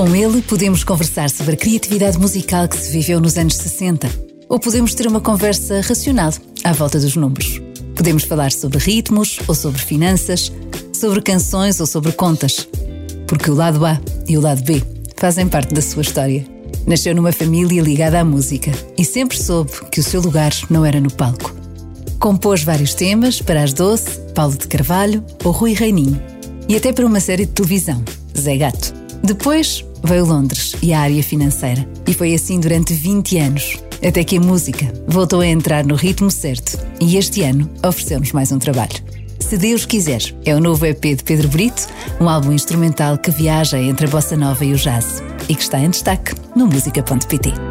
Com ele, podemos conversar sobre a criatividade musical que se viveu nos anos 60. Ou podemos ter uma conversa racional à volta dos números. Podemos falar sobre ritmos ou sobre finanças, sobre canções ou sobre contas. Porque o lado A e o lado B fazem parte da sua história. Nasceu numa família ligada à música e sempre soube que o seu lugar não era no palco. Compôs vários temas para As Doce, Paulo de Carvalho ou Rui Reininho. E até para uma série de televisão, Zé Gato. Depois veio Londres e a área financeira. E foi assim durante 20 anos, até que a música voltou a entrar no ritmo certo e este ano ofereceu-nos mais um trabalho. Se Deus quiser, é o novo EP de Pedro Brito, um álbum instrumental que viaja entre a bossa nova e o jazz e que está em destaque no música.pt.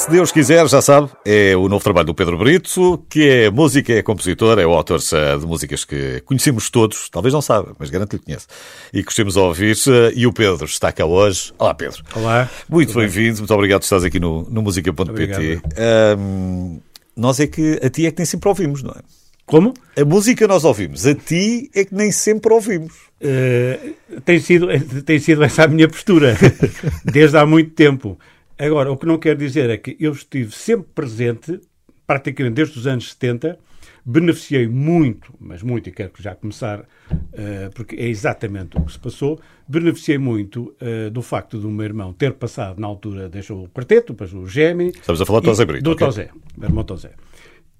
Se Deus quiser, já sabe, é o novo trabalho do Pedro Brito, que é música, é compositor, é o autor de músicas que conhecemos todos, talvez não saiba, mas garanto que conhece, e gostemos de ouvir. E o Pedro está cá hoje. Olá, Pedro. Olá. Muito bem-vindo, muito obrigado por estás aqui no, no música.pt. Um, nós é que, a ti é que nem sempre ouvimos, não é? Como? A música nós ouvimos, a ti é que nem sempre ouvimos. Uh, tem, sido, tem sido essa a minha postura, desde há muito tempo. Agora, o que não quer dizer é que eu estive sempre presente, praticamente desde os anos 70, beneficiei muito, mas muito, e quero já começar, uh, porque é exatamente o que se passou, beneficiei muito uh, do facto do meu irmão ter passado, na altura, deixou o quarteto, depois o Gemini. Estamos a falar do Tosé Brito. Do okay. Tosé, meu irmão Tosé.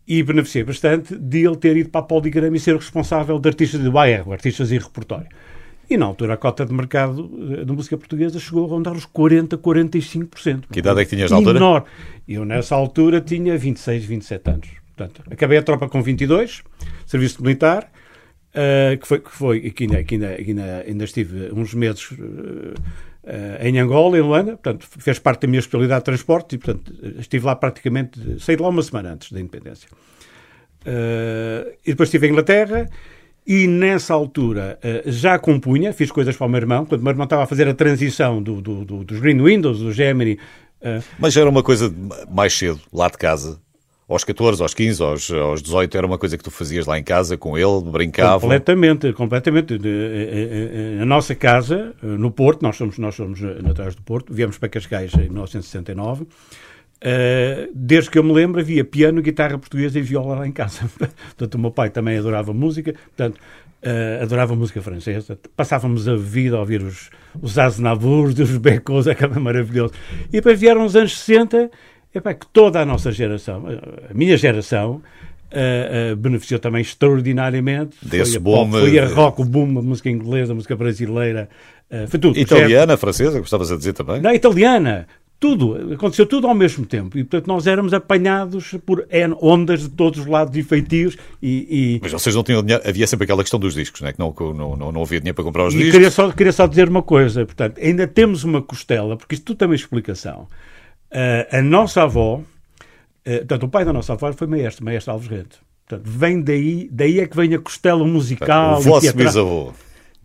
E beneficiei bastante de ele ter ido para a Poligrama e ser o responsável de artistas de bairro, artistas em repertório. E na altura a cota de mercado eh, da música portuguesa chegou a rondar os 40, 45%. Que idade é que tinhas na altura? Enorme. Eu nessa altura tinha 26, 27 anos. Portanto, acabei a tropa com 22, serviço militar, uh, que foi, que foi que ainda, que ainda, ainda, ainda estive uns meses uh, uh, em Angola, em Luanda, portanto, fez parte da minha especialidade de transporte e, portanto, estive lá praticamente, saí de lá uma semana antes da independência. e depois estive em Inglaterra e nessa altura uh, já compunha, fiz coisas para o meu irmão, quando o meu irmão estava a fazer a transição do, do, do, dos Green Windows, do Gemini. Uh... Mas era uma coisa mais cedo, lá de casa? Aos 14, aos 15, aos, aos 18, era uma coisa que tu fazias lá em casa com ele, brincava? Completamente, completamente. A nossa casa, no Porto, nós somos, nós somos naturais do Porto, viemos para Cascais em 1969, Uh, desde que eu me lembro, havia piano, guitarra portuguesa e viola lá em casa. portanto, o meu pai também adorava música, portanto, uh, adorava música francesa. Passávamos a vida a ouvir os, os Aznavours, os Becos, aquela é maravilhoso. E depois vieram os anos 60, epá, que toda a nossa geração, a minha geração, Uh, uh, beneficiou também extraordinariamente. Desse foi a, boom. Foi a rock, o boom, a música inglesa, a música brasileira, uh, foi tudo. Italiana, francesa, gostavas a dizer também? Não, italiana. Tudo, aconteceu tudo ao mesmo tempo. E, portanto, nós éramos apanhados por ondas de todos os lados e feitios. E, e... Mas vocês não tinham dinheiro, havia sempre aquela questão dos discos, não é? que não, não, não, não havia dinheiro para comprar os e discos. Queria só, queria só dizer uma coisa, portanto, ainda temos uma costela, porque isto tudo tem uma explicação. Uh, a nossa avó, uh, portanto, o pai da nossa avó foi maestro, maestro Alves Rente. Portanto, vem daí, daí é que vem a costela musical. O vosso bisavô.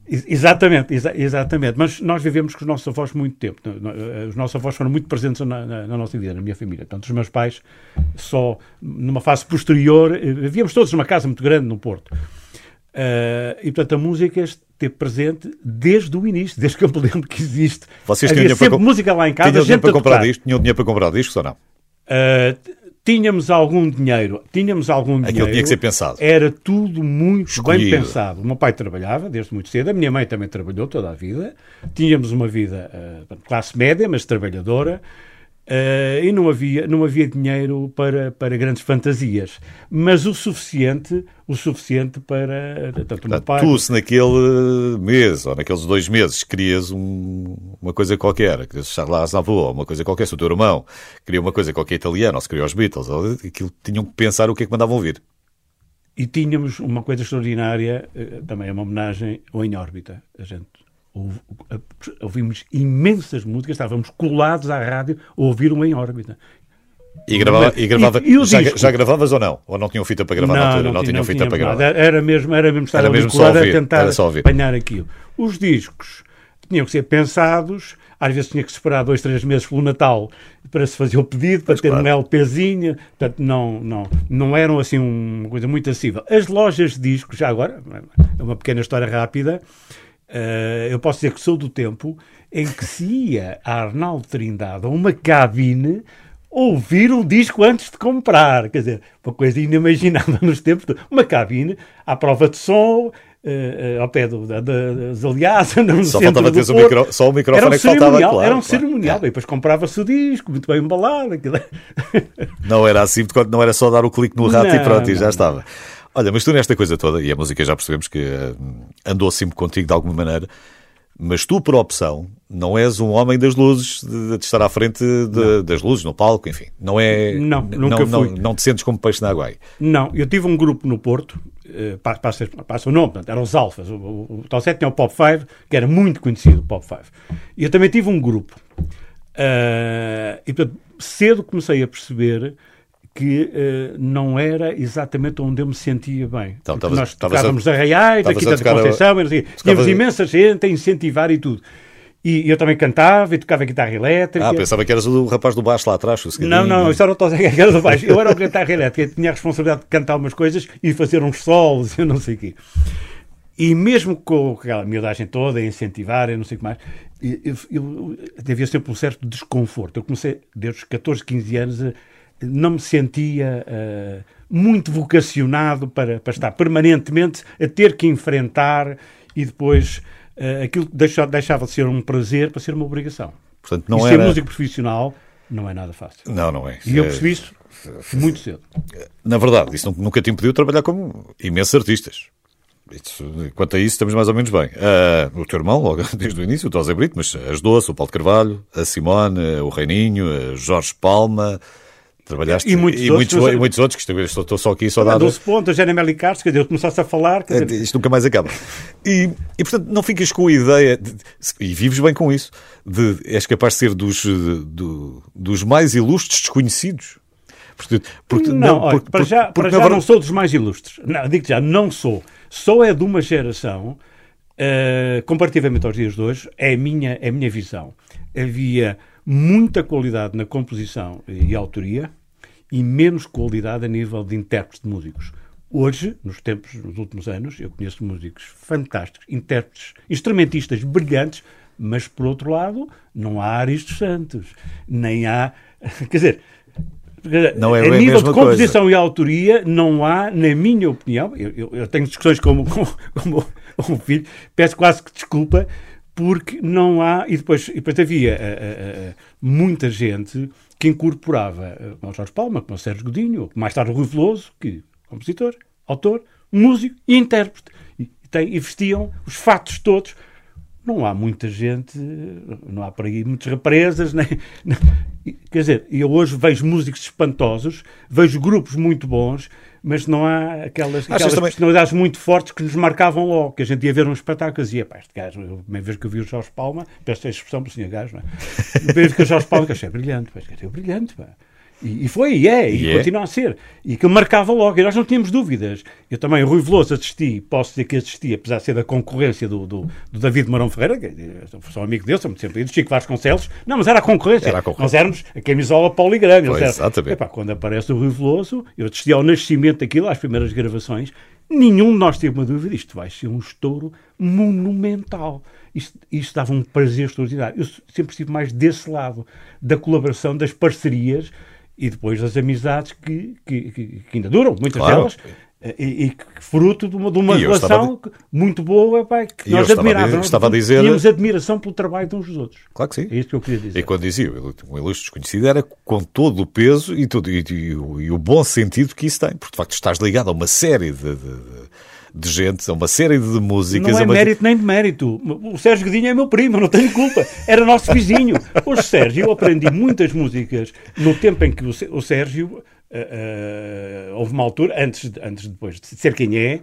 Exatamente, exa exatamente. Mas nós vivemos com os nossos avós muito tempo. Eh, os nossos avós foram muito presentes na, na, na, nossa vida, na minha família. Portanto, os meus pais, só numa fase posterior, eh, vivíamos todos numa casa muito grande no Porto. Uh, e, portanto, a música esteve presente desde o início, desde que eu me lembro que existe. Vocês tinham para música lá em casa. Tinham dinheiro para comprar discos? Tinham dinheiro para comprar discos ou não? Uh, tínhamos algum dinheiro, tínhamos algum Aquilo dinheiro. tinha que ser pensado. Era tudo muito Escolhido. bem pensado. O meu pai trabalhava desde muito cedo, a minha mãe também trabalhou toda a vida. Tínhamos uma vida uh, classe média, mas trabalhadora. Uh, e não havia, não havia dinheiro para, para grandes fantasias, mas o suficiente, o suficiente para tanto o meu pai. Tu, se naquele mês ou naqueles dois meses querias um, uma coisa qualquer, querias Charles Aznavour, uma coisa qualquer, se o teu irmão queria uma coisa qualquer italiana, ou se queria os Beatles, ou, aquilo tinham que pensar o que é que mandavam ouvir. E tínhamos uma coisa extraordinária, eh, também é uma homenagem ao Em Órbita. A gente ouvimos imensas músicas, estávamos colados à rádio a ouvir uma em órbita. E, gravava, e, gravava, e, e já, já, gravavas ou não? Ou não tinham fita para gravar não, na altura? Não, não, tinham fita para gravar? Era mesmo, era mesmo estar era mesmo colado ouvir, a tentar apanhar aquilo. Os discos tinham que ser pensados, às vezes tinha que esperar dois, três meses pelo Natal para se fazer o pedido, para Mas ter claro. um LPzinho, portanto não, não, não eram assim uma coisa muito acessível. As lojas de discos, já agora, é uma pequena história rápida, Uh, eu posso dizer que sou do tempo em que se ia a Arnaldo Trindade a uma cabine ouvir um disco antes de comprar. Quer dizer, uma coisa inimaginável nos tempos. De... Uma cabine à prova de som, uh, ao pé do, da, das aliadas, no só faltava ter o micro, só o microfone era um é que faltava, claro. Era um claro. cerimonial, é. e depois comprava-se o disco, muito bem embalado. Aquilo. Não era assim, não era só dar o clique no rato não, e pronto, não, e já estava. Olha, mas tu nesta coisa toda, e a música já percebemos que uh, andou sempre contigo de alguma maneira, mas tu, por opção, não és um homem das luzes, de, de estar à frente de, das luzes, no palco, enfim. Não é. Não, nunca não, fui. Não, não te sentes como peixe na água. Não, eu tive um grupo no Porto, uh, passa, passa o nome, portanto, eram os Alfas. O, o, o Talset tinha o Pop 5, que era muito conhecido, o Pop 5. E eu também tive um grupo. Uh, e, portanto, cedo comecei a perceber que uh, não era exatamente onde eu me sentia bem. Então, tavas, nós tocávamos a, Arraiais, aqui da Conceição, a... assim, tínhamos imensa gente a incentivar e tudo. E eu também cantava e tocava guitarra elétrica. Ah, pensava que eras o rapaz do baixo lá atrás. Não, não, isso era o Tosé que era do baixo. Eu era o guitarra elétrica, tinha a responsabilidade de cantar umas coisas e fazer uns solos, eu não sei o quê. E mesmo com aquela miudagem toda, a incentivar, eu não sei o que mais, eu, eu, eu havia sempre um certo desconforto. Eu comecei, desde os 14, 15 anos, a, não me sentia uh, muito vocacionado para, para estar permanentemente a ter que enfrentar e depois uh, aquilo deixava, deixava de ser um prazer para ser uma obrigação. Portanto, não e era... ser músico profissional não é nada fácil. Não, não é. E eu percebi isso muito cedo. Na verdade, isso nunca te impediu trabalhar como imensos artistas. Isso, quanto a isso, estamos mais ou menos bem. Uh, o teu irmão, logo desde o início, o Tosé Brito, mas ajudou-se, o Paulo Carvalho, a Simone, o Reininho, Jorge Palma. Trabalhaste e muitos, e outros, muitos, muitos outros, que estou, estou só aqui só a dar. 12 pontos, a Carlos, quer dizer, eu começasse a falar. Quer dizer... Isto nunca mais acaba. E, e portanto, não ficas com a ideia, de, e vives bem com isso, de és capaz de ser dos, de, dos mais ilustres desconhecidos. Porque, porque, não, não olha, porque, para já, para já não sou dos mais ilustres. Não, digo já, não sou. Sou é de uma geração, uh, comparativamente aos dias de hoje, é a minha, é a minha visão. Havia muita qualidade na composição e autoria e menos qualidade a nível de intérpretes de músicos. Hoje, nos tempos, nos últimos anos, eu conheço músicos fantásticos, intérpretes, instrumentistas brilhantes, mas por outro lado, não há Aristos Santos, nem há. Quer dizer, não é a nível de composição coisa. e autoria, não há, na minha opinião, eu, eu, eu tenho discussões com, com, com o filho, peço quase que desculpa, porque não há. E depois, e depois havia uh, uh, muita gente que incorporava, como o Jorge Palma, como o Sérgio Godinho, mais tarde o Rui Veloso, que compositor, autor, músico e intérprete. E, tem, e vestiam os fatos todos. Não há muita gente, não há por aí muitas represas, nem, nem, quer dizer, eu hoje vejo músicos espantosos, vejo grupos muito bons, mas não há aquelas, aquelas também... personalidades muito fortes que nos marcavam logo, que a gente ia ver um espetáculo e dizia, pá, este gajo, a primeira vez que eu vi o Jorge Palma, peço a expressão para o senhor gajo, não é? A primeira vez que o Jorge Palma, que achei brilhante, pá, achei brilhante, pá. E, e foi, e é, e, e continua é. a ser. E que marcava logo, e nós não tínhamos dúvidas. Eu também, o Rui Veloso, assisti, posso dizer que assisti, apesar de ser da concorrência do, do, do David Marão Ferreira, que sou amigo dele, somos sempre ido, Chico Vasconcelos, não, mas era a concorrência. Era a concorrência. Nós éramos a camisola poligrama. Pois, exatamente. Epá, quando aparece o Rui Veloso, eu assisti ao nascimento daquilo, às primeiras gravações, nenhum de nós teve uma dúvida, isto vai ser um estouro monumental. Isto, isto dava um prazer extraordinário. Eu sempre estive mais desse lado, da colaboração, das parcerias, e depois das amizades que, que, que ainda duram, muitas claro. delas, e, e, fruto de uma, de uma relação a... muito boa pá, que e nós admirávamos. Estava a dizer... Tínhamos admiração pelo trabalho de uns dos outros. Claro que sim. É isto que eu queria dizer. E quando dizia um ilustre desconhecido era com todo o peso e, todo, e, e, e, o bom sentido que isso tem, porque de facto estás ligado a uma série de, de de gente, uma série de músicas. Não é uma... mérito nem de mérito. O Sérgio Godinho é meu primo, não tenho culpa. Era nosso vizinho. Hoje, Sérgio, eu aprendi muitas músicas no tempo em que o Sérgio. Uh, uh, houve uma altura, antes, antes depois de ser quem é,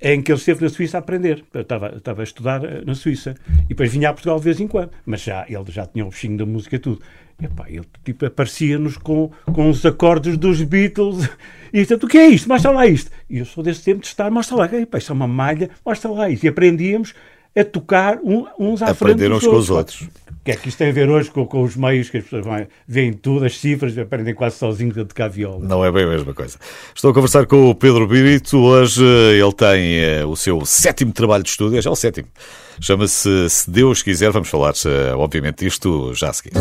em que ele esteve na Suíça a aprender. Eu estava, estava a estudar na Suíça. E depois vinha a Portugal de vez em quando. Mas já, ele já tinha o bichinho da música tudo. Epá, ele tipo, aparecia-nos com, com os acordes dos Beatles. E portanto, o que é isto? Mostra lá isto. E eu sou desse tempo de estar, mostra lá. Epá, isto é uma malha, mostra lá isto. E aprendíamos a tocar um, uns à Aprenderam frente dos uns com os outros. O que é que isto tem a ver hoje com, com os meios que as pessoas vão, veem tudo, as cifras, aprendem quase sozinhos a tocar viola. Não é bem a mesma coisa. Estou a conversar com o Pedro Birito. Hoje eh, ele tem eh, o seu sétimo trabalho de estúdio, é já o sétimo. Chama-se Se Deus Quiser. Vamos falar, eh, obviamente, disto já a seguir.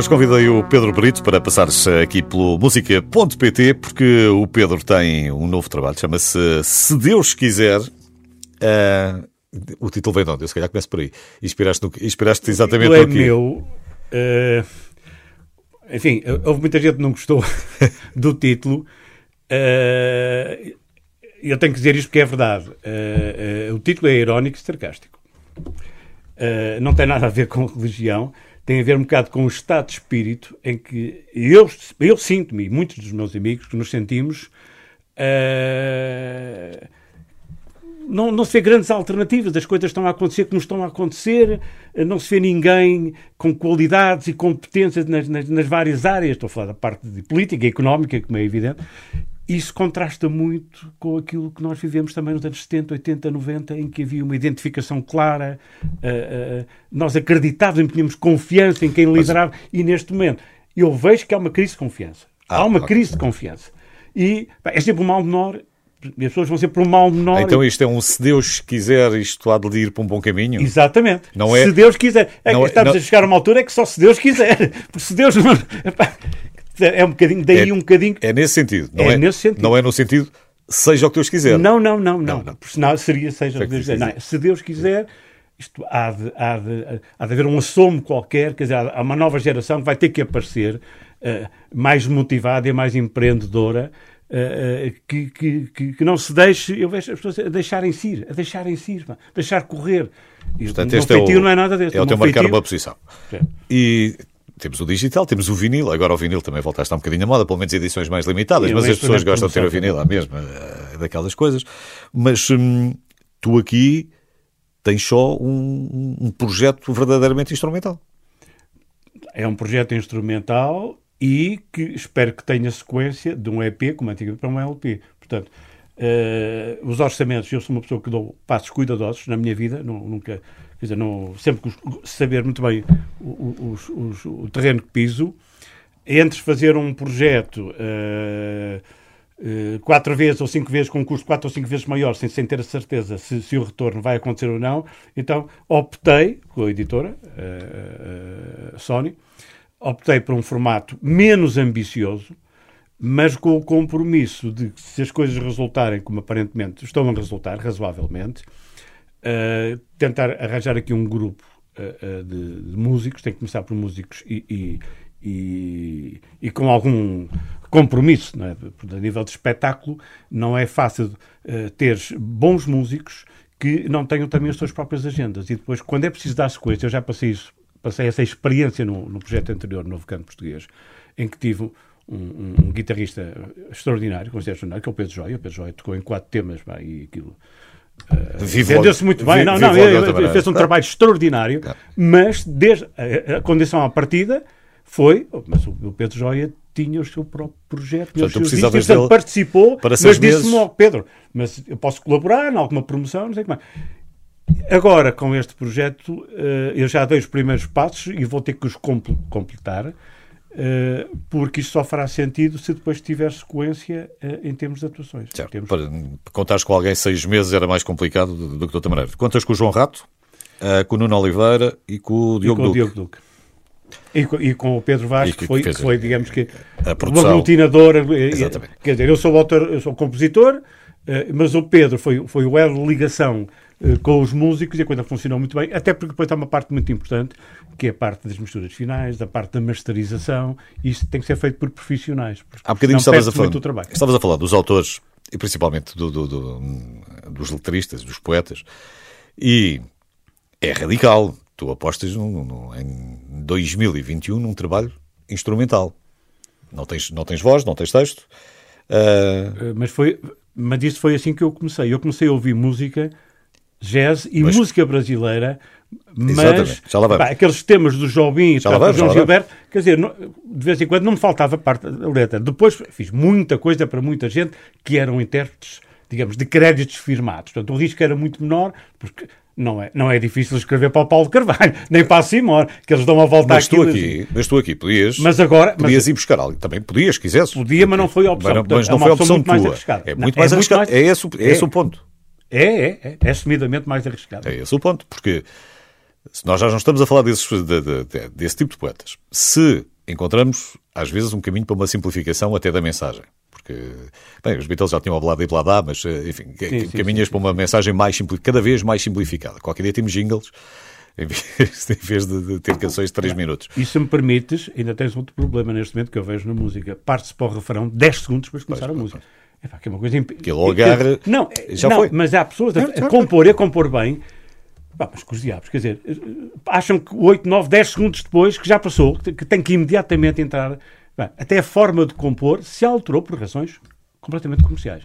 Hoje convidei o Pedro Brito para passar-se aqui pelo música.pt porque o Pedro tem um novo trabalho, chama-se Se Deus Quiser. Uh, o título vem de onde? Eu se calhar começo por aí. Inspiraste, no, inspiraste exatamente é meu. Uh, enfim, houve muita gente que não gostou do título. Uh, eu tenho que dizer isto porque é verdade. O título é irónico e sarcástico. não tem nada a ver com religião tem a ver um bocado com o estado de espírito em que eu, eu sinto-me, muitos dos meus amigos, que nos sentimos. Uh, não, não se vê grandes alternativas, as coisas estão a acontecer como estão a acontecer, não se vê ninguém com qualidades e competências nas, nas, nas várias áreas, estou a falar da parte de política económica, como é evidente, isso contrasta muito com aquilo que nós vivemos também nos anos 70, 80, 90, em que havia uma identificação clara, uh, uh, nós acreditávamos, tínhamos confiança em quem liderava, Mas... e neste momento eu vejo que há uma crise de confiança. Ah, há uma crise de confiança. E pá, é sempre um mal menor, e as pessoas vão sempre para um mal menor. Então isto é um se Deus quiser, isto há de ir para um bom caminho? Exatamente. Não é... Se Deus quiser. É não, é- estamos não... a chegar a uma altura é que só se Deus quiser. Porque se Deus não... É um bocadinho, daí é, um bocadinho. É nesse sentido. Não é, é, nesse sentido. Não é no sentido seja o que Deus quiser. Não, não, não, não. não, não. Senão seria seja o que Deus quiser. Não, se Deus quiser, isto há de, há, de, há de haver um assomo qualquer, quer dizer, há uma nova geração que vai ter que aparecer uh, mais motivada e mais empreendedora. Uh, que, que, que, não se deixe, eu vejo as pessoas a deixarem-se ir, a deixarem-se ir, deixar correr. Portanto, este é o, não é nada desse. É o teu marcar uma posição. E temos o digital, temos o vinil, agora o vinil também volta a estar um bocadinho na moda, pelo menos edições mais limitadas, mas as pessoas gostam de ter o vinil à mesma, eh, daquelas coisas. Mas hum, tu aqui tens só um, um, projeto verdadeiramente instrumental. É um projeto instrumental e que espero que tenha sequência de um EP, como antigamente, para um LP. Portanto, uh, os orçamentos, eu sou uma pessoa que dou passos cuidadosos na minha vida, não, nunca, quer dizer, não, sempre saber muito bem o, o, o, o terreno que piso, entre fazer um projeto uh, uh, quatro vezes ou cinco vezes com um custo quatro ou cinco vezes maior, sem, sem ter a certeza se, se, o retorno vai acontecer ou não, então optei com a editora, Sony, optei por um formato menos ambicioso, mas com o compromisso de que se as coisas resultarem como aparentemente estão a resultar, razoavelmente, tentar arranjar aqui um grupo de, de, músicos, tem que começar por músicos e, e e, e com algum compromisso. Não é? A nível de espetáculo, não é fácil uh, ter bons músicos que não tenham também as suas próprias agendas. E depois, quando é preciso dar sequência, eu já passei isso, passei essa experiência no, no projeto anterior, no Novo Canto Português, em que tive um, um, guitarrista extraordinário, considero extraordinário, que é o Pedro Joia. O Pedro Joia tocou em quatro temas pá, e aquilo. Uh, Vendeu-se muito bem. não, não, ele, fez um trabalho extraordinário, mas desde a, a condição à partida foi, mas o Pedro Joia tinha o seu próprio projeto, portanto, seus discos, participou, mas disse-me logo, Pedro, mas eu posso colaborar em alguma promoção, não sei como é. Agora, com este projeto, eh, eu já dei os primeiros passos e vou ter que os completar, eh, porque isto só fará sentido se depois tiver sequência eh, em termos de atuações. Certo. Termos... Para contares com alguém seis meses era mais complicado do que de outra maneira. Contas com o João Rato, com o Nuno Oliveira e com o Diogo, e com Duque. O Diogo Duque. E, e, com o Pedro Vaz, que, foi, que foi, digamos que, uma aglutinador. Exatamente. Quer dizer, eu sou autor, eu sou compositor, eh, mas o Pedro foi, foi o elo de ligação eh, com os músicos e a coisa funcionou muito bem, até porque depois há uma parte muito importante, que é a parte das misturas finais, da parte da masterização, e isso tem que ser feito por profissionais. Há bocadinho estavas a, falar, estavas a falar dos autores, e principalmente do, do, do, dos letristas, dos poetas, e é radical tu apostas no, no, em 2021 num trabalho instrumental. Não tens, não tens voz, não tens texto. Uh... Mas, foi, mas isso foi assim que eu comecei. Eu comecei a ouvir música, jazz e mas... música brasileira, mas pá, aqueles temas do Jobim e do João Gilberto, quer dizer, não, de vez em quando não me faltava parte da letra. Depois fiz muita coisa para muita gente que eram intérpretes, digamos, de créditos firmados. Portanto, o risco era muito menor, porque não é, não é difícil escrever para o Paulo Carvalho, nem para a Simor, que eles dão a volta mas tu aqui. Mas tu aqui podias, mas agora, podias mas, ir buscar algo. Também podias, quisesse. Podia, mas não foi a opção. Mas, mas não é foi a opção, tua. É muito mais é arriscado. Mais, é, esse, é, é esse o ponto. É, é, é, é assumidamente mais arriscado. É esse o ponto, porque se nós já não estamos a falar desses, de, de, de, desse tipo de poetas, se encontramos às vezes um caminho para uma simplificação até da mensagem porque bem, os Beatles já tinham a blá e blá mas eh, enfim, sim, sim, caminhas sim, para uma mensagem mais cada vez mais simplificada. Qualquer dia temos jingles em vez de, ter canções de 3 minutos. E se me permites, ainda tens outro problema neste momento que eu vejo na música. Parte-se para o refrão 10 segundos de começar pois, a música. É pá, que é uma coisa imp... Aquilo agarra. Não, já não, foi. mas há pessoas a, a compor e a compor bem. Pá, mas com os diabos, quer dizer, acham que 8, 9, 10 segundos depois, que já passou, que tem que imediatamente entrar Bem, até a forma de compor se alterou por razões completamente comerciais.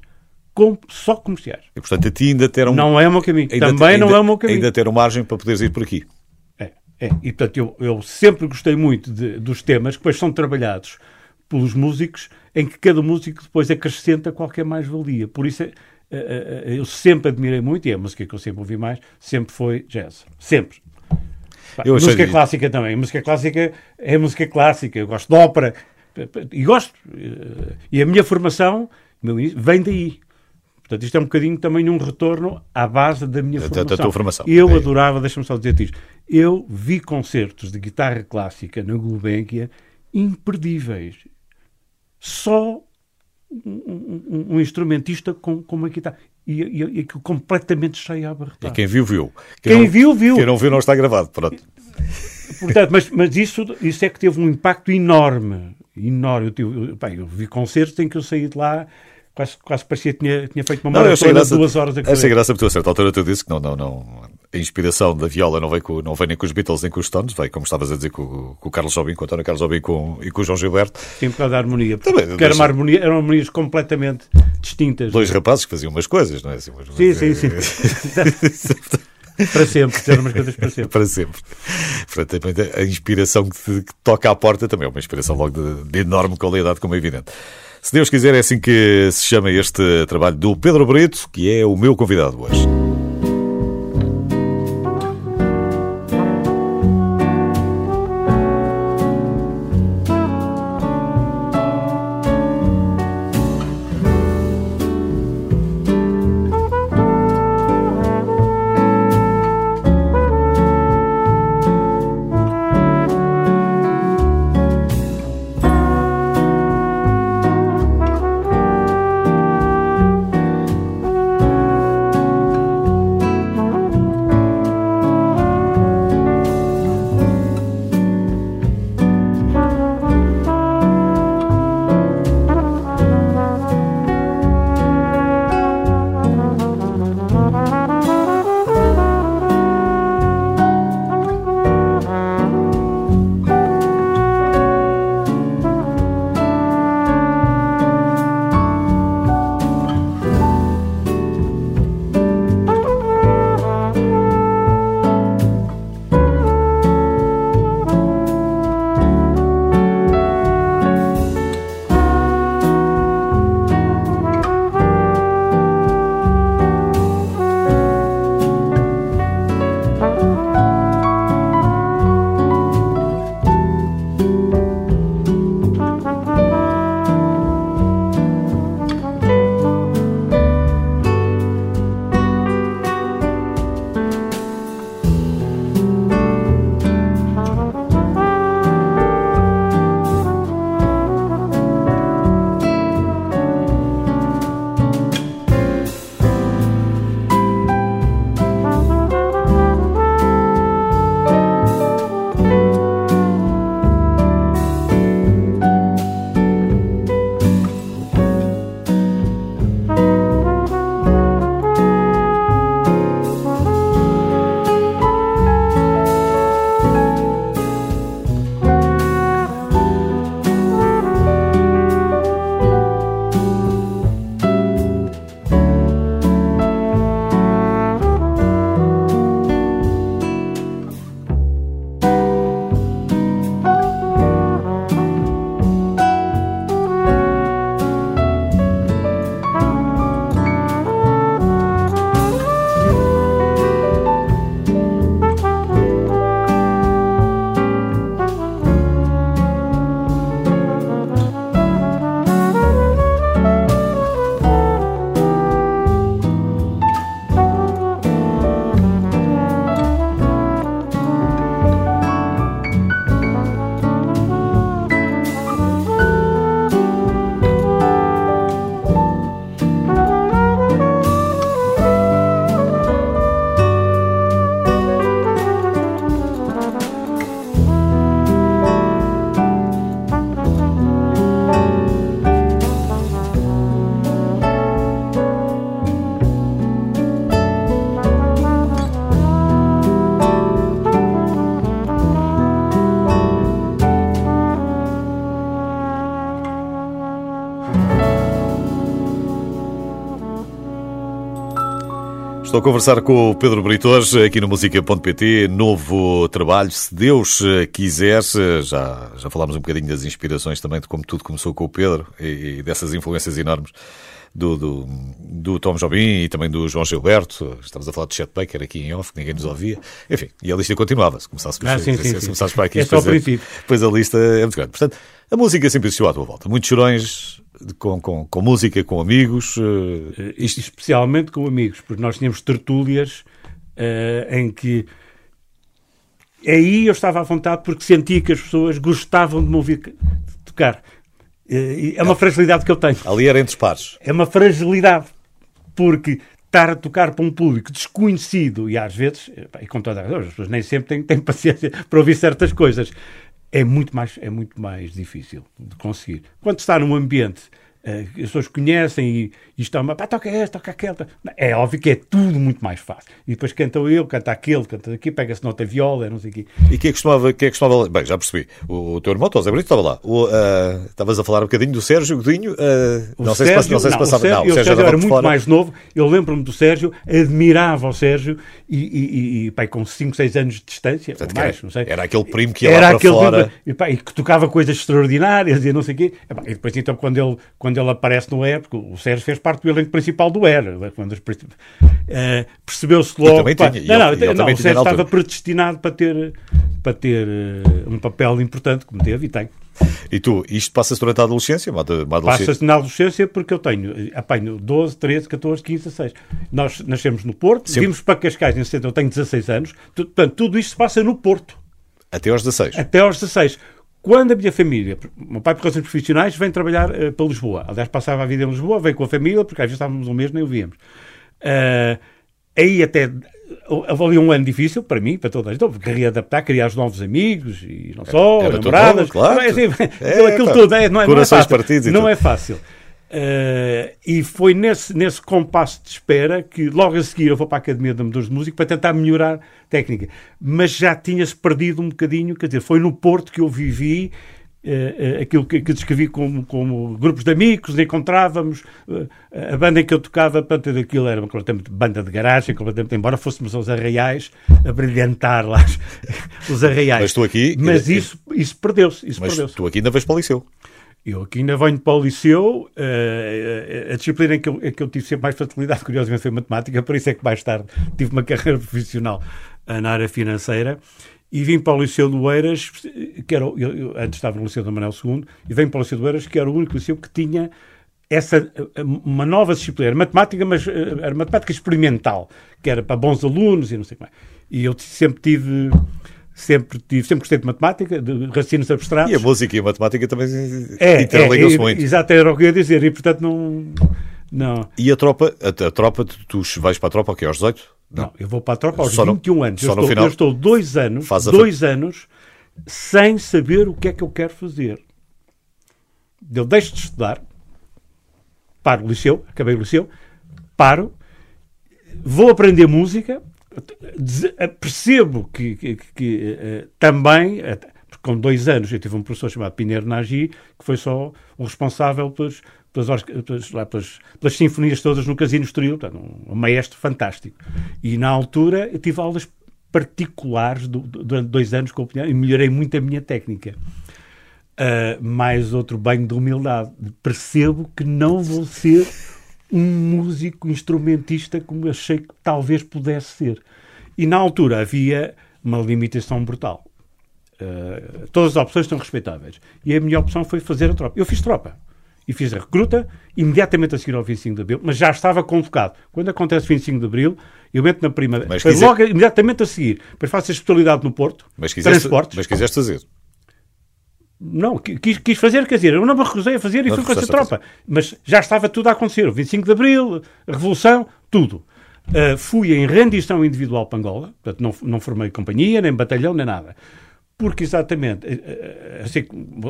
Com, só comerciais. E, portanto, a ti ainda ter um... Não é o meu caminho. Também ainda, não é o meu caminho. Ainda ter margem para poderes ir por aqui. É, é. E, portanto, eu, eu sempre gostei muito de, dos temas que depois são trabalhados pelos músicos, em que cada músico depois acrescenta qualquer mais-valia. Por isso, é, é, é, eu sempre admirei muito, e a música que eu sempre ouvi mais, sempre foi jazz. Sempre. Eu música clássica também. Música clássica é música clássica. Eu gosto de ópera e gosto. E a minha formação vem daí. Portanto, isto é um bocadinho também um retorno à base da minha formação. Da, tua formação. Eu é. adorava, deixa-me só dizer isto, eu vi concertos de guitarra clássica na Gulbenkian imperdíveis. Só um, um, um, instrumentista com, com uma guitarra. E, e, e aquilo completamente cheio a abarrotar. E quem viu, viu. Quem, quem não, viu, viu. Quem não viu, não está gravado. Pronto. Portanto, mas, mas isso, isso é que teve um impacto enorme enorme. Eu, eu, bem, eu vi concertos em que eu saí de lá quase, quase parecia que tinha, tinha feito uma maratona de duas horas. A achei graça porque a certa altura tu disse que não, não, não, a inspiração da viola não vem, com, não vem nem com os Beatles nem com os Stones, vem, como estavas a dizer, com, com o Carlos Jobim, com o António Carlos Jobim com, e com o João Gilberto. Sim, por causa da harmonia. Também, porque era uma harmonia, eram harmonias completamente distintas. Dois rapazes que faziam umas coisas, não é? Assim, umas, sim, sim, sim. para sempre, dizer umas coisas para sempre. para sempre. Portanto, a inspiração que, te, que toca à porta também é uma inspiração logo de, de enorme qualidade, como é evidente. Se Deus quiser, é assim que se chama este trabalho do Pedro Brito, que é o meu convidado hoje. Estou a conversar com o Pedro Brito hoje aqui no Música.pt, novo trabalho, se Deus quiser. Já, já falámos um bocadinho das inspirações também, de como tudo começou com o Pedro e, e dessas influências enormes do, do, do, Tom Jobim e também do João Gilberto. Estamos a falar de Chet Baker aqui em off, que ninguém nos ouvia. Enfim, e a lista continuava. Se começasse, ah, sim, sim, se começasse para aqui, é depois, a, depois a lista é muito grande. Portanto, a música sempre existiu à tua volta. Muitos chorões, com, com, com música, com amigos? Uh... Especialmente com amigos, porque nós tínhamos tertúlias uh, em que aí eu estava à vontade porque sentia que as pessoas gostavam de me ouvir tocar. É uma fragilidade que eu tenho. Ali era entre os pares. É uma fragilidade, porque estar a tocar para um público desconhecido e às vezes, e com toda a razão, as pessoas nem sempre têm, têm paciência para ouvir certas coisas, é muito mais, é muito mais difícil de conseguir. Quando está num ambiente uh, as pessoas conhecem e, e estão, pá, toca esta, toca aquela. É óbvio que é tudo muito mais fácil. E depois canta eu, canta aquele, canta aqui, pega-se nota viola, não sei o quê. E quem é costumava, quem é costumava, bem, já percebi, o, o teu irmão, o Zé Brito, estava lá. O, uh, estavas a falar um bocadinho do Sérgio Godinho, uh, não, sei se, não sei se passava, o Sérgio, não, o Sérgio, Sérgio era muito fora. mais novo, eu lembro-me do Sérgio, admirava o Sérgio e, e, e pá, com 5, 6 anos de distância, Portanto, mais, não sei. Era aquele primo que ia era lá para fora. Primo, e, pá, e que tocava coisas extraordinárias e não sei o quê. E, pá, e depois então quando ele, quando ele aparece no Air, porque o Sérgio fez parte do elenco principal do Air, quando uh, percebeu-se logo... também pá, tinha, não, não, não, o Sérgio estava predestinado para ter, para ter uh, um papel importante, como teve e tem. E tu, isto passa-se durante a adolescência? adolescência? Passa-se na adolescência porque eu tenho, apanho 12, 13, 14, 15, 16. Nós nascemos no Porto, Sempre. vimos para Cascais em 60, eu tenho 16 anos, portanto, tudo isto se passa no Porto. Até aos 16? Até aos 16. Quando a minha família, meu pai por razões profissionais, vem trabalhar uh, para Lisboa. Aliás, passava a vida em Lisboa, veio com a família, porque às vezes estávamos um mês nem o víamos. Uh, aí até houve ali um ano difícil para mim, para toda a gente, porque queria adaptar, criar os novos amigos e não só, Era namoradas, claro. é, assim, é, aquilo tudo, é, não, é, não é fácil. Não é fácil. Uh, e foi nesse, nesse compasso de espera que logo a seguir eu vou para a Academia de Amadores de Música para tentar melhorar a técnica. Mas já tinha-se perdido um bocadinho, quer dizer, foi no Porto que eu vivi uh, aquilo que, que, descrevi como, como grupos de amigos, encontrávamos, uh, a banda em que eu tocava, portanto, aquilo era uma completamente banda de garagem, completamente, embora fôssemos aos arraiais a brilhantar lá os arraiais. Mas tu aqui... Mas isso, isso perdeu-se. Mas perdeu tu aqui ainda vais para o liceu. Eu aqui ainda venho para o liceu, uh, a disciplina em que, eu, em que eu tive sempre mais facilidade, curiosamente, foi matemática, por isso é que mais tarde tive uma carreira profissional na área financeira e vim para o Liceu do Eiras, que era, eu, eu, antes estava no Liceu do Manuel II, e vim para o Liceu do Eiras, que era o único liceu que tinha essa, uma nova disciplina, era matemática, mas eh, era matemática experimental, que era para bons alunos e não sei como é. E eu sempre tive sempre tive, sempre gostei de matemática, de raciocínios abstratos. E a música e a matemática também é, interligam-se é, muito. Exato, era o que eu ia dizer, e portanto não... não. E a tropa, a, a tropa, tu vais para a tropa aqui aos 18? Não. não, eu vou para a tropa aos só 21 no, anos. Eu estou, final, eu estou, dois anos, dois anos sem saber o que é que eu quero fazer. Eu deixo de estudar, paro o liceu, acabei o liceu, paro, vou aprender música, percebo que, que, que, uh, também, com dois anos, eu tive um professor chamado Pinheiro Nagy, que foi só o responsável pelos, pelas, pelas, lá, pelas, pelas sinfonias todas no Casino Estoril, portanto, um, um, maestro fantástico. E na altura eu tive aulas particulares do, do, durante dois anos com o e melhorei muito a minha técnica. Uh, mais outro banho de humildade. Percebo que não vou ser um músico instrumentista como achei que talvez pudesse ser. E na altura havia uma limitação brutal. Uh, todas as opções estão respeitáveis. E a minha opção foi fazer a tropa. Eu fiz tropa e fiz a recruta imediatamente a seguir ao 25 de Abril, mas já estava convocado. Quando acontece o 25 de Abril, eu entro na primeira. Mas quiser... logo, imediatamente a seguir. Depois faço a especialidade no Porto, mas quiseste, transportes. Mas quiseste fazer? Não, quis, quis fazer, quer dizer, eu não me recusei a fazer e não fui com essa tropa. Mas já estava tudo a acontecer. O 25 de Abril, a Revolução, tudo. Uh, fui em rendição individual para Angola, portanto não, não formei companhia, nem batalhão, nem nada porque exatamente, eh, assim,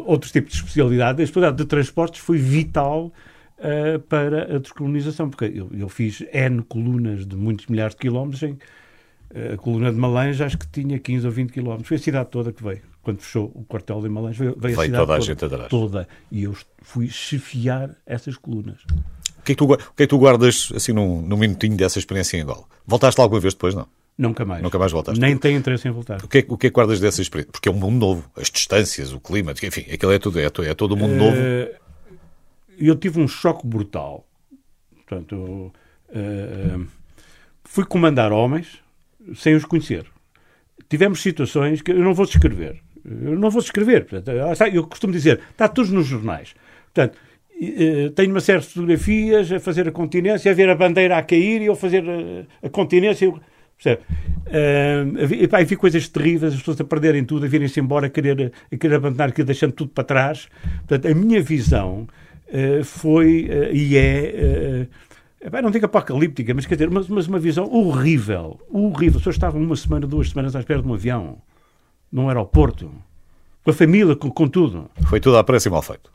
outros tipos de especialidade, a especialidade de transportes foi vital uh, para a descolonização, porque eu, eu, fiz N colunas de muitos milhares de quilómetros, em, a coluna de Malães acho que tinha 15 ou 20 quilómetros, foi a cidade toda que veio, quando fechou o quartel de Malães, veio, veio a cidade toda, a gente atrás. toda, e eu fui chefiar essas colunas. O que é que tu, o que é que tu guardas, assim, num, num minutinho dessa experiência em Angola? Voltaste lá alguma vez depois, não? Nunca mais. Nunca mais voltaste. Nem tenho interesse em voltar. O que, é, o que é que guardas dessa experiência? Porque é um mundo novo. As distâncias, o clima, enfim, aquilo é tudo, é, é todo um mundo uh, novo. Eu tive um choque brutal. Portanto, uh, fui comandar homens sem os conhecer. Tivemos situações que eu não vou descrever. Eu não vou descrever. Eu costumo dizer, está tudo nos jornais. Portanto, tenho uma série de fotografias a fazer a continência, a ver a bandeira a cair e eu fazer a, a continência. Percebe? E, pá, vi coisas terríveis, as pessoas a perderem tudo, a virem-se embora, a querer, a querer abandonar aquilo, deixando tudo para trás. Portanto, a minha visão foi e é. Uh, não digo apocalíptica, mas quer dizer, mas, mas, uma visão horrível. Horrível. As pessoas estavam uma semana, duas semanas à espera de um avião, num aeroporto, com a família, com, com tudo. Foi tudo à pressa e mal feito.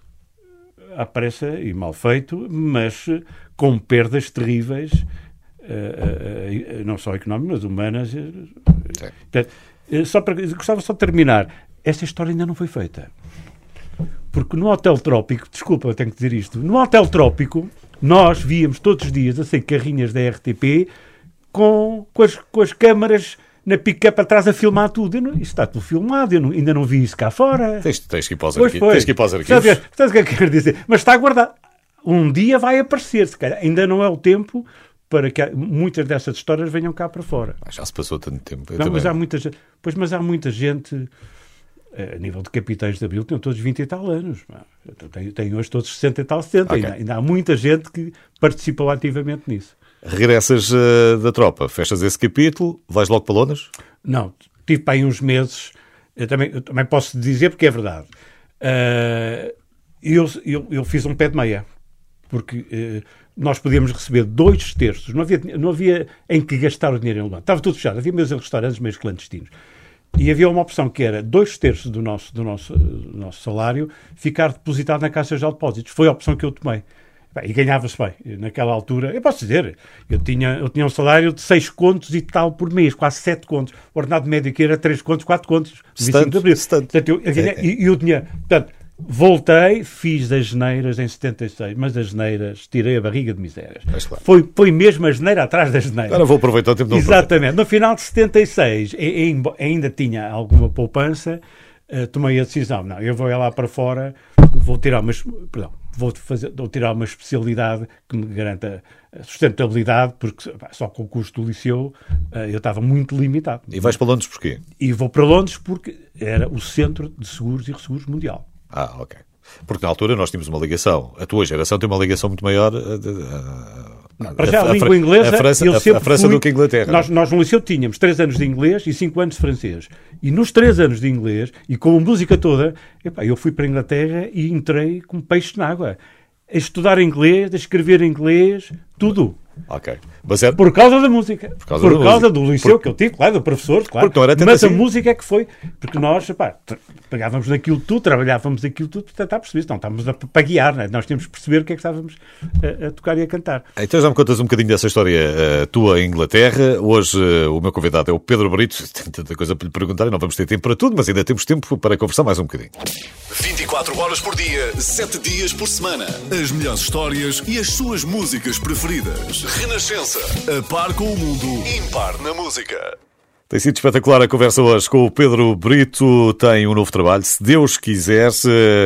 à pressa e mal feito, mas com perdas terríveis, uh, uh, não só económicas, mas humanas. Portanto, só para, gostava só de terminar. Esta história ainda não foi feita. Porque no Hotel Trópico, desculpa, eu tenho que dizer isto, no Hotel Trópico, nós víamos todos os dias a sair carrinhas da RTP com, com, as, com as câmaras na pick-up atrás a filmar tudo. Não, isto está tudo filmado, eu não, ainda não vi isso cá fora. Tens, tens, que, ir para os arquivos, tens que ir para os arquivos. Sabes, sabes o que é que eu quero dizer? Mas está guardado. Um dia vai aparecer, se calhar. Ainda não é o tempo para que muitas dessas histórias venham cá para fora. Mas já se passou tanto tempo. não, mas há muita, pois, mas há muita gente a nível de capitães de Abril, têm todos 20 e tal anos. Tem, tem hoje todos 60 e tal, 70. Okay. Ainda, ainda, há muita gente que participou ativamente nisso. Regressas uh, da tropa, fechas esse capítulo, vais logo para Londres? Não, tive para aí uns meses, eu também, eu também posso dizer porque é verdade. Uh, eu, eu, eu, fiz um pé de meia, porque uh, nós podíamos receber dois terços, não havia, não havia em que gastar o dinheiro em Londres. Estava tudo fechado, havia meus restaurantes meio clandestinos. E havia uma opção que era dois terços do nosso, do nosso, do nosso salário ficar depositado na Caixa de Depósitos. Foi a opção que eu tomei. E ganhava-se bem. Naquela altura, eu posso dizer, eu tinha, eu tinha um salário de 6 contos e tal por mês, quase 7 contos. O ordenado médio que era 3 contos, 4 contos. 25 de abril. Portanto, eu, eu, eu, eu tinha. Portanto, Voltei, fiz as geneiras em 76, mas as geneiras tirei a barriga de misérias. Claro. Foi, foi mesmo a geneira atrás da geneira. Agora vou aproveitar o tempo Exatamente. No final de 76, ainda tinha alguma poupança, uh, tomei a decisão, não, eu vou lá para fora, vou tirar umas, perdão, vou, fazer, vou tirar uma especialidade que me garanta sustentabilidade, porque só com o custo do liceu uh, eu estava muito limitado. E vais para Londres porquê? E vou para Londres porque era o centro de seguros e resseguros mundial. Ah, ok. Porque na altura nós tínhamos uma ligação, a tua geração tem uma ligação muito maior. Não, para já a, a, língua inglesa, a França, sempre a França fui, do que a Inglaterra. Nós, nós no liceu tínhamos 3 anos de inglês e 5 anos de francês. E nos 3 anos de inglês, e com a música toda, epá, eu fui para a Inglaterra e entrei como peixe na água. A estudar inglês, a escrever inglês, tudo. Ok. Mas é... Por causa da música. Por causa, por causa do liceu Por... que eu tive, claro, do professor, claro. Mas assim... a música é que foi. Porque nós, pá, pegávamos naquilo tudo, trabalhávamos aquilo tudo para tentar perceber. Não estávamos a, para guiar, né? nós tínhamos que perceber o que é que estávamos a, a, tocar e a cantar. Então já me contas um bocadinho dessa história uh, tua em Inglaterra. Hoje uh, o meu convidado é o Pedro Brito. Tenho tanta coisa para lhe perguntar e não vamos ter tempo para tudo, mas ainda temos tempo para conversar mais um bocadinho. 24 horas por dia, 7 dias por semana. As melhores histórias e as suas músicas preferidas. Renascença. A par com o mundo, impar na música. Tem sido espetacular a conversa hoje com o Pedro Brito. Tem um novo trabalho, se Deus quiser.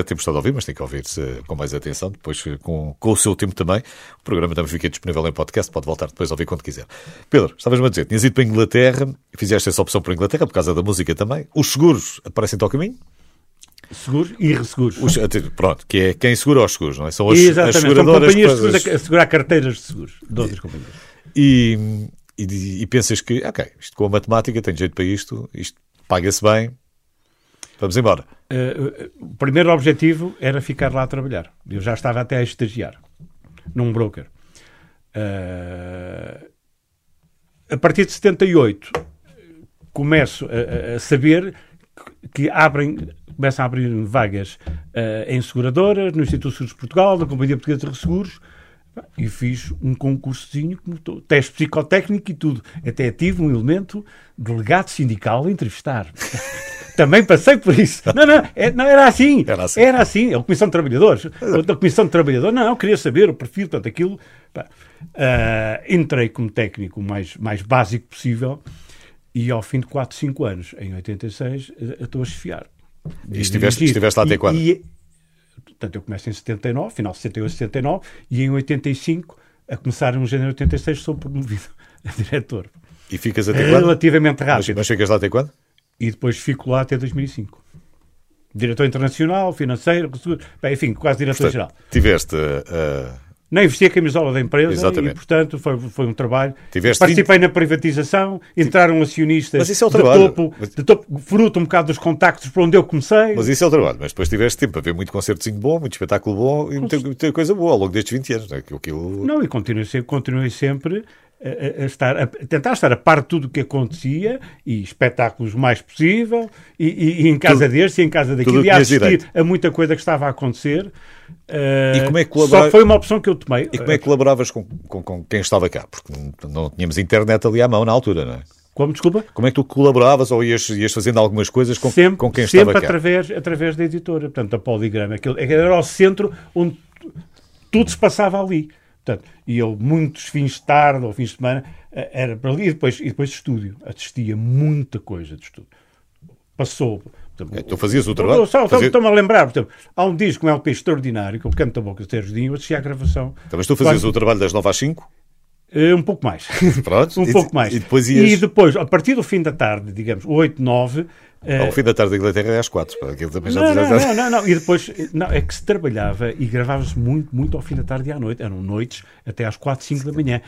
Temos estado a ouvir, mas tem que ouvir com mais atenção, depois com, com o seu tempo também. O programa também fica disponível em podcast, pode voltar depois a ouvir quando quiser. Pedro, estavas-me a dizer, tinhas ido para a Inglaterra, fizeste essa opção por Inglaterra por causa da música também. Os seguros aparecem-te ao caminho? Seguros e resseguros. Os, pronto, que é quem segura os seguros, não é? São as, Exatamente, as seguradoras. São companhias de seguros a, segurar carteiras de seguros de outras companhias. E, e, e, pensas que, ok, isto com a matemática tem jeito para isto, isto paga-se bem, vamos embora. Uh, o primeiro objetivo era ficar lá a trabalhar. Eu já estava até a estagiar num broker. Uh, a partir de 78 começo a, a saber que abrem começam a abrir vagas uh, em seguradoras, no Instituto de Seguros de Portugal, na Companhia Portuguesa de Resseguros, e fiz um concursozinho, teste psicotécnico e tudo. Até tive um elemento delegado sindical a entrevistar. Também passei por isso. Não, não, é, não era assim. Era assim. Era assim. A Comissão de Trabalhadores. A Comissão de Trabalhadores, não, eu queria saber o perfil, portanto, aquilo. Uh, entrei como técnico o mais, mais básico possível e ao fim de 4, 5 anos, em 86, estou a chefiar. E estiveste, estiveste lá até quando? E, portanto, eu começo em 79, final de 78, 79, e em 85, a começar em janeiro de 86, sou promovido a diretor. E ficas até quando? Relativamente rápido. Mas, mas ficas lá até quando? E depois fico lá até 2005. Diretor internacional, financeiro, bem, enfim, quase diretor-geral. Tiveste uh, nem vestia a camisola da empresa Exatamente. e, portanto, foi, foi um trabalho. Tiveste Participei 20... na privatização, entraram acionistas Mas isso é o trabalho. De topo, de topo, fruto um bocado dos contactos por onde eu comecei. Mas isso é o trabalho. Mas depois tiveste tempo para ver muito concertozinho bom, muito espetáculo bom e muita, muita, coisa boa ao longo destes 20 anos. Não, é? Aquilo... não e continuei, continuei sempre a, a estar, a tentar estar a par de tudo o que acontecia e espetáculos mais possível e, e, e em casa Tudo- deste e em casa daquilo e a assistir direito. a muita coisa que estava a acontecer. Uh, E como é que Só foi uma opção que eu tomei. E como é que colaboravas com, com, com quem estava cá? Porque não tínhamos internet ali à mão na altura, não é? Como, desculpa? Como é que tu colaboravas ou ias, ias fazendo algumas coisas com, sempre, com quem sempre estava cá? através, através da editora, portanto, a Poligrama. Aquilo, era o centro onde tudo se passava ali. Portanto, e eu, muitos fins de tarde ou fins de semana, eh, era para ali e depois, e depois estúdio. Assistia muita coisa de estúdio. Passou. portanto, tu fazias o trabalho? Eu só- Fazia- Estou-me a lembrar, portanto, há um disco, um LP extraordinário, que é o Canto da Boca de Sérgio Dinho, eu assistia à gravação. Então, mas tu fazias Quase- o trabalho das 9 às 5? Eh, Um pouco mais. Pronto. um pouco mais. E depois ias... E depois, a partir do fim da tarde, digamos, 8, 9, eh, Ao fim da tarde da Inglaterra é às 4. pá, Aquilo também já Não, não, não, não. E depois, não, é que se trabalhava e gravava-se muito, muito ao fim da tarde e à noite. Eram noites até às 4, 5 da manhã.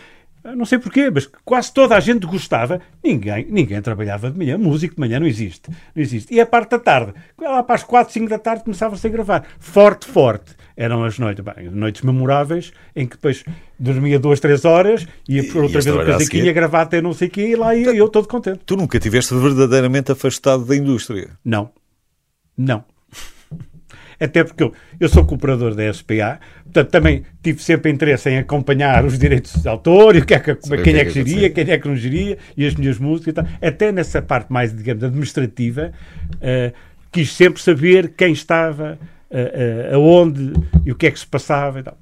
Não sei porquê, mas quase toda a gente gostava. Ninguém, ninguém trabalhava de manhã. Músico de manhã não existe. Não existe. E a parte da tarde, lá para as 4, 5 da tarde começava-se a gravar. Forte, forte. Eram as noites, bem, noites memoráveis, em que depois dormia duas, três horas, ia por E- outra vez o casaquinho, a gravar até não sei o quê, e lá ia eu todo contente. Tu nunca tiveste verdadeiramente afastado da indústria. Não. Não. Até porque eu, eu sou cooperador da SPA, portanto também tive sempre interesse em acompanhar os direitos de autor e o que é que, Saber o quem que é é que que geria, quem é que não geria e as minhas músicas e tal. Até nessa parte mais, digamos, administrativa, eh, quis sempre saber quem estava, aonde e o que é que se passava e tal.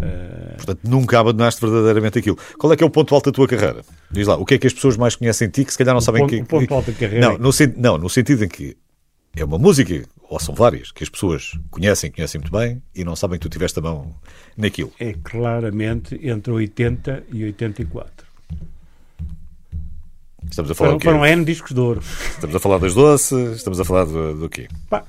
Eh, Portanto, nunca abandonaste verdadeiramente aquilo. Qual é que é o ponto alto da tua carreira? Diz lá, o que é que as pessoas mais conhecem de ti que se calhar não sabem ponto- que... o ponto alto da carreira Não é- no, não, no sentido em que é uma música, ou são várias, que as pessoas conhecem, conhecem muito bem e não sabem que tu tiveste a mão naquilo. é claramente entre 80 e 84. Estamos a falar Foram, foram N discos de ouro. Estamos a falar das doces, estamos a falar do, do quê? Pá,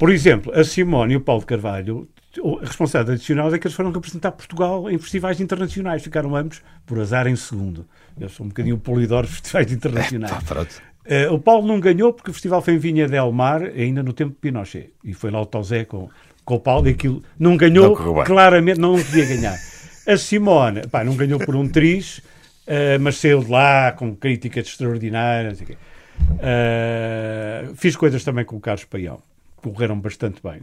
Por exemplo, a Simone e o Paulo de Carvalho, o responsável adicional é que eles foram representar Portugal em festivais internacionais. Ficaram ambos, por azar, em segundo. Eu sou um bocadinho polidor dos festivais internacionais. Pá, pronto. Eh, o Paulo não ganhou porque o festival foi em Vinha del Mar, ainda no tempo de Pinochet. E foi lá o Tozé com, com o Paulo e aquilo não Não ganhou, bem. claramente não podia ganhar. A Simone, pá, não ganhou por um triz, eh, mas saiu de lá com críticas extraordinárias. não. Eh, fiz coisas também com o Carlos Paião, correram bastante bem.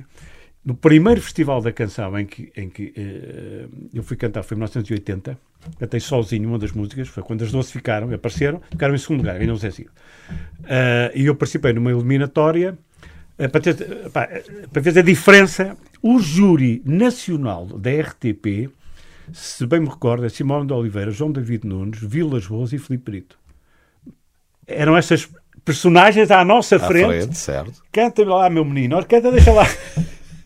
No primeiro festival da canção em que, em que eh, eu fui cantar, foi em 1980, cantei sozinho uma das músicas, foi quando as 12 ficaram, apareceram, ficaram em segundo lugar, ganhou o Zé Cid. Eh, e eu participei numa eliminatória eh, para, ter, pá, para a diferença. O júri nacional da RTP, se bem me recordo, é Simão de Oliveira, João David Nunes, Vilas Boas e Filipe Brito. Eram essas personagens à nossa À frente frente, certo. Canta lá, meu menino. Canta, deixa lá.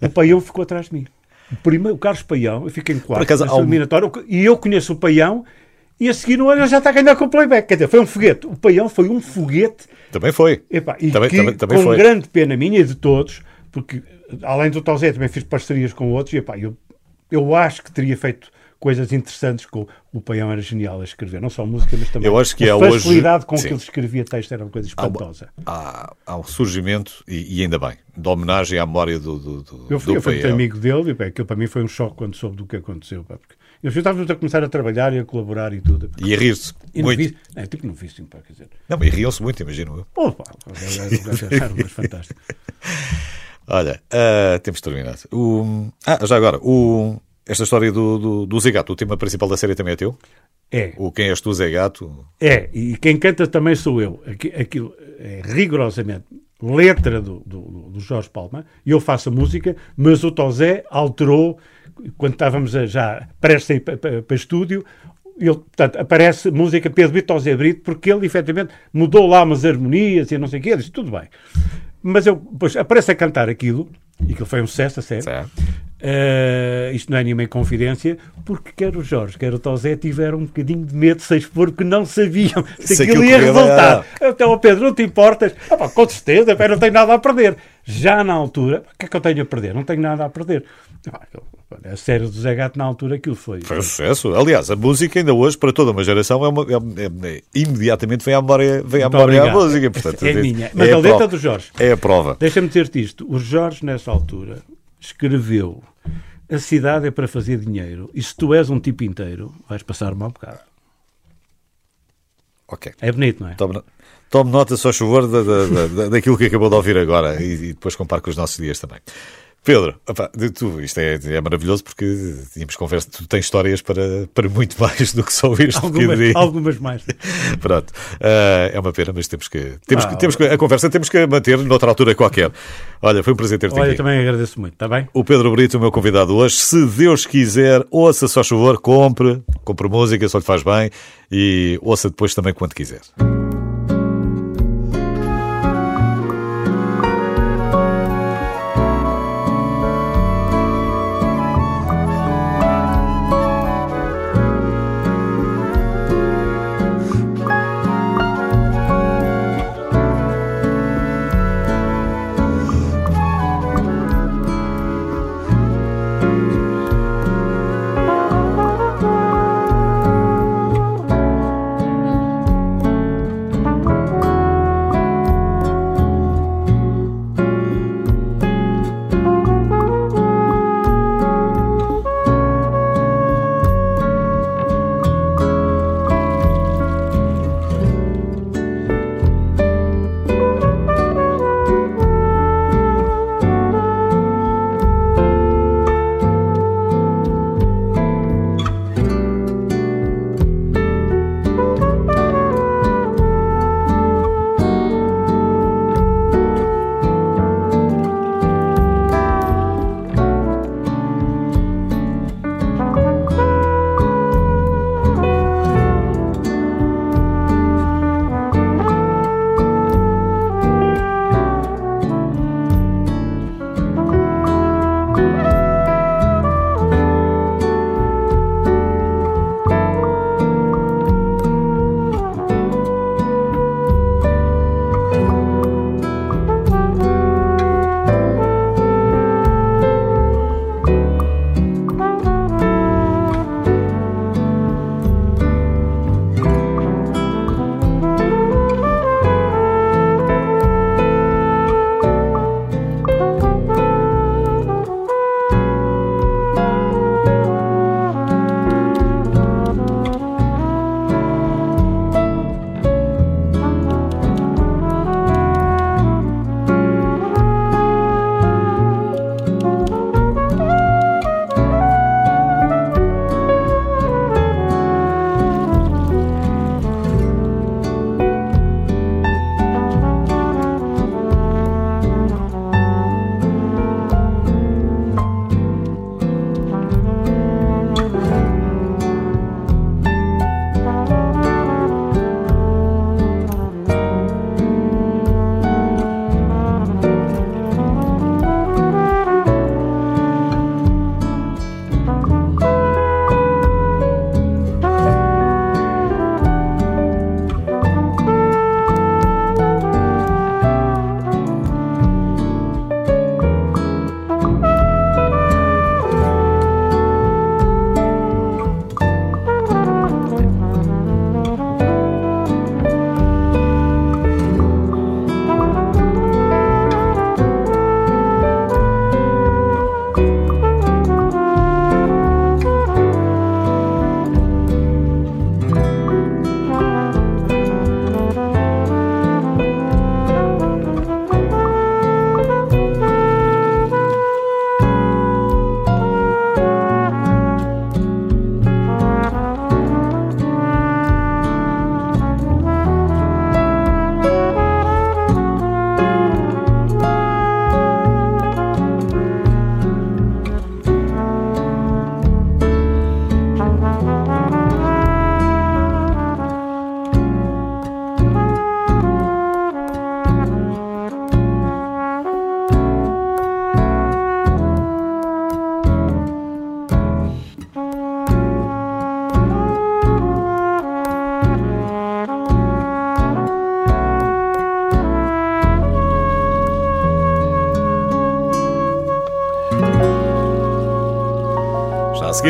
O Paião ficou atrás de mim. O, primeiro, o Carlos Paião, eu fiquei em quarto acaso, um- eliminatória, e eu conheço o Paião, e a seguir no ano já está a ganhar com o playback. Quer dizer, foi um foguete. O Paião foi um foguete, Também foi. epá, e Também- que, também- também com foi. grande pena minha e de todos, porque além do Tozé também fiz parcerias com outros, e epá, eu, eu acho que teria feito coisas interessantes com o Paião era genial a escrever, não só música, mas também Eu acho que a há hoje- facilidade com sim. que ele escrevia texto era uma coisa Há espantosa. Há, há um surgimento, e, e ainda bem, de homenagem à memória do, do, do, Eu fui, do eu fui muito amigo dele e pá, aquilo para mim foi um choque quando soube do que aconteceu. Pá, porque eu estava a começar a trabalhar e a colaborar e tudo. E a rir-se muito. não vi, é, tipo não vi sim, pá, quer dizer. Não, e riam-se muito, imagino eu. Oh, pá, era fantástico. Olha, ah, temos terminado. O, ah, já agora, o, esta história do, do, do Zé Gato, o tema principal da série também é teu? É, O Quem és tu, Zé Gato? é, e quem canta também sou eu. Aqui- Aquilo é rigorosamente letra do, do, do Jorge Palma, e eu faço a música, mas o Tozé alterou, quando estávamos já prestes a ir para, para, para estúdio, ele, portanto, aparece música Pedro Brito Tozé Brito, porque ele efetivamente mudou lá umas harmonias e não sei o quê, eu disse, tudo bem. Mas eu, depois, aparece a cantar aquilo, e aquilo foi um sucesso, a sério. Certo. Eh, isto não é nenhuma confidência, porque quer o Jorge, quer o Tozé tiveram um bocadinho de medo de se expor, porque não sabiam se Se aquilo ia resultar. Então, ó Pedro, não te importas? Ah, pá, com certeza, pá, não tenho nada a perder. Já na altura, o que é que eu tenho a perder? Não tenho nada a perder. Ah, pá, A série do Zé Gato na altura, aquilo foi. Foi um sucesso. Aliás, a música ainda hoje, para toda uma geração, é uma, é- é- é- imediatamente vem à memória, vem à memória a música. Portanto, É é- minha. Mas é a letra do Jorge. É a prova. Deixa-me dizer-te isto. O Jorge, nessa altura, escreveu a cidade é para fazer dinheiro. E se tu és um tipo inteiro, vais passar mal um bocado. Ok. É bonito, não é? Tome, tome nota, só favor, da, da, da, daquilo que acabou de ouvir agora e, e depois compare com os nossos dias também. Pedro, opa, tu, isto é, é, maravilhoso porque tínhamos conversa, tu tens histórias para, para muito mais do que só isto. Algumas, algumas mais. Pronto, uh, é uma pena, mas temos que, temos, ah, que, temos que, a conversa temos que manter noutra altura qualquer. Olha, foi um prazer ter-te aqui. Olha, também agradeço muito, está bem? O Pedro Brito, o meu convidado hoje, se Deus quiser, ouça só favor, compre, compre música, só lhe faz bem e ouça depois também quando quiser.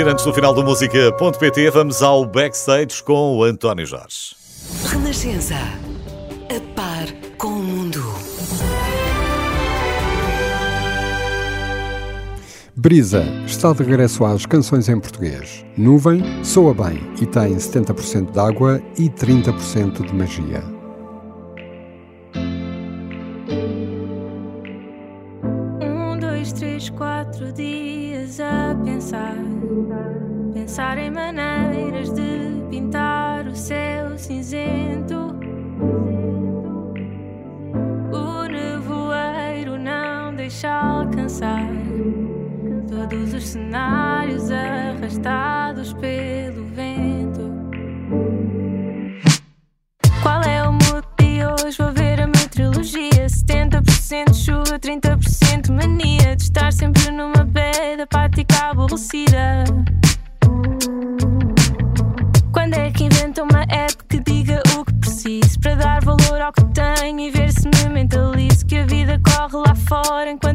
ouvir antes do final do música.pt. Vamos ao backstage com o António Jorge. Renascença, a par com o mundo. Brisa está de regresso às canções em português. Nuvem soa bem e tem 70% de água e 30% de magia. cenários arrastados pelo vento. Qual é o mood de hoje? Vou ver a minha trilogia: 70% chuva, 30% mania de estar sempre numa bed apática aborrecida. Quando é que invento uma app que diga o que preciso para dar valor ao que tenho e ver se me mentalizo que a vida corre lá fora enquanto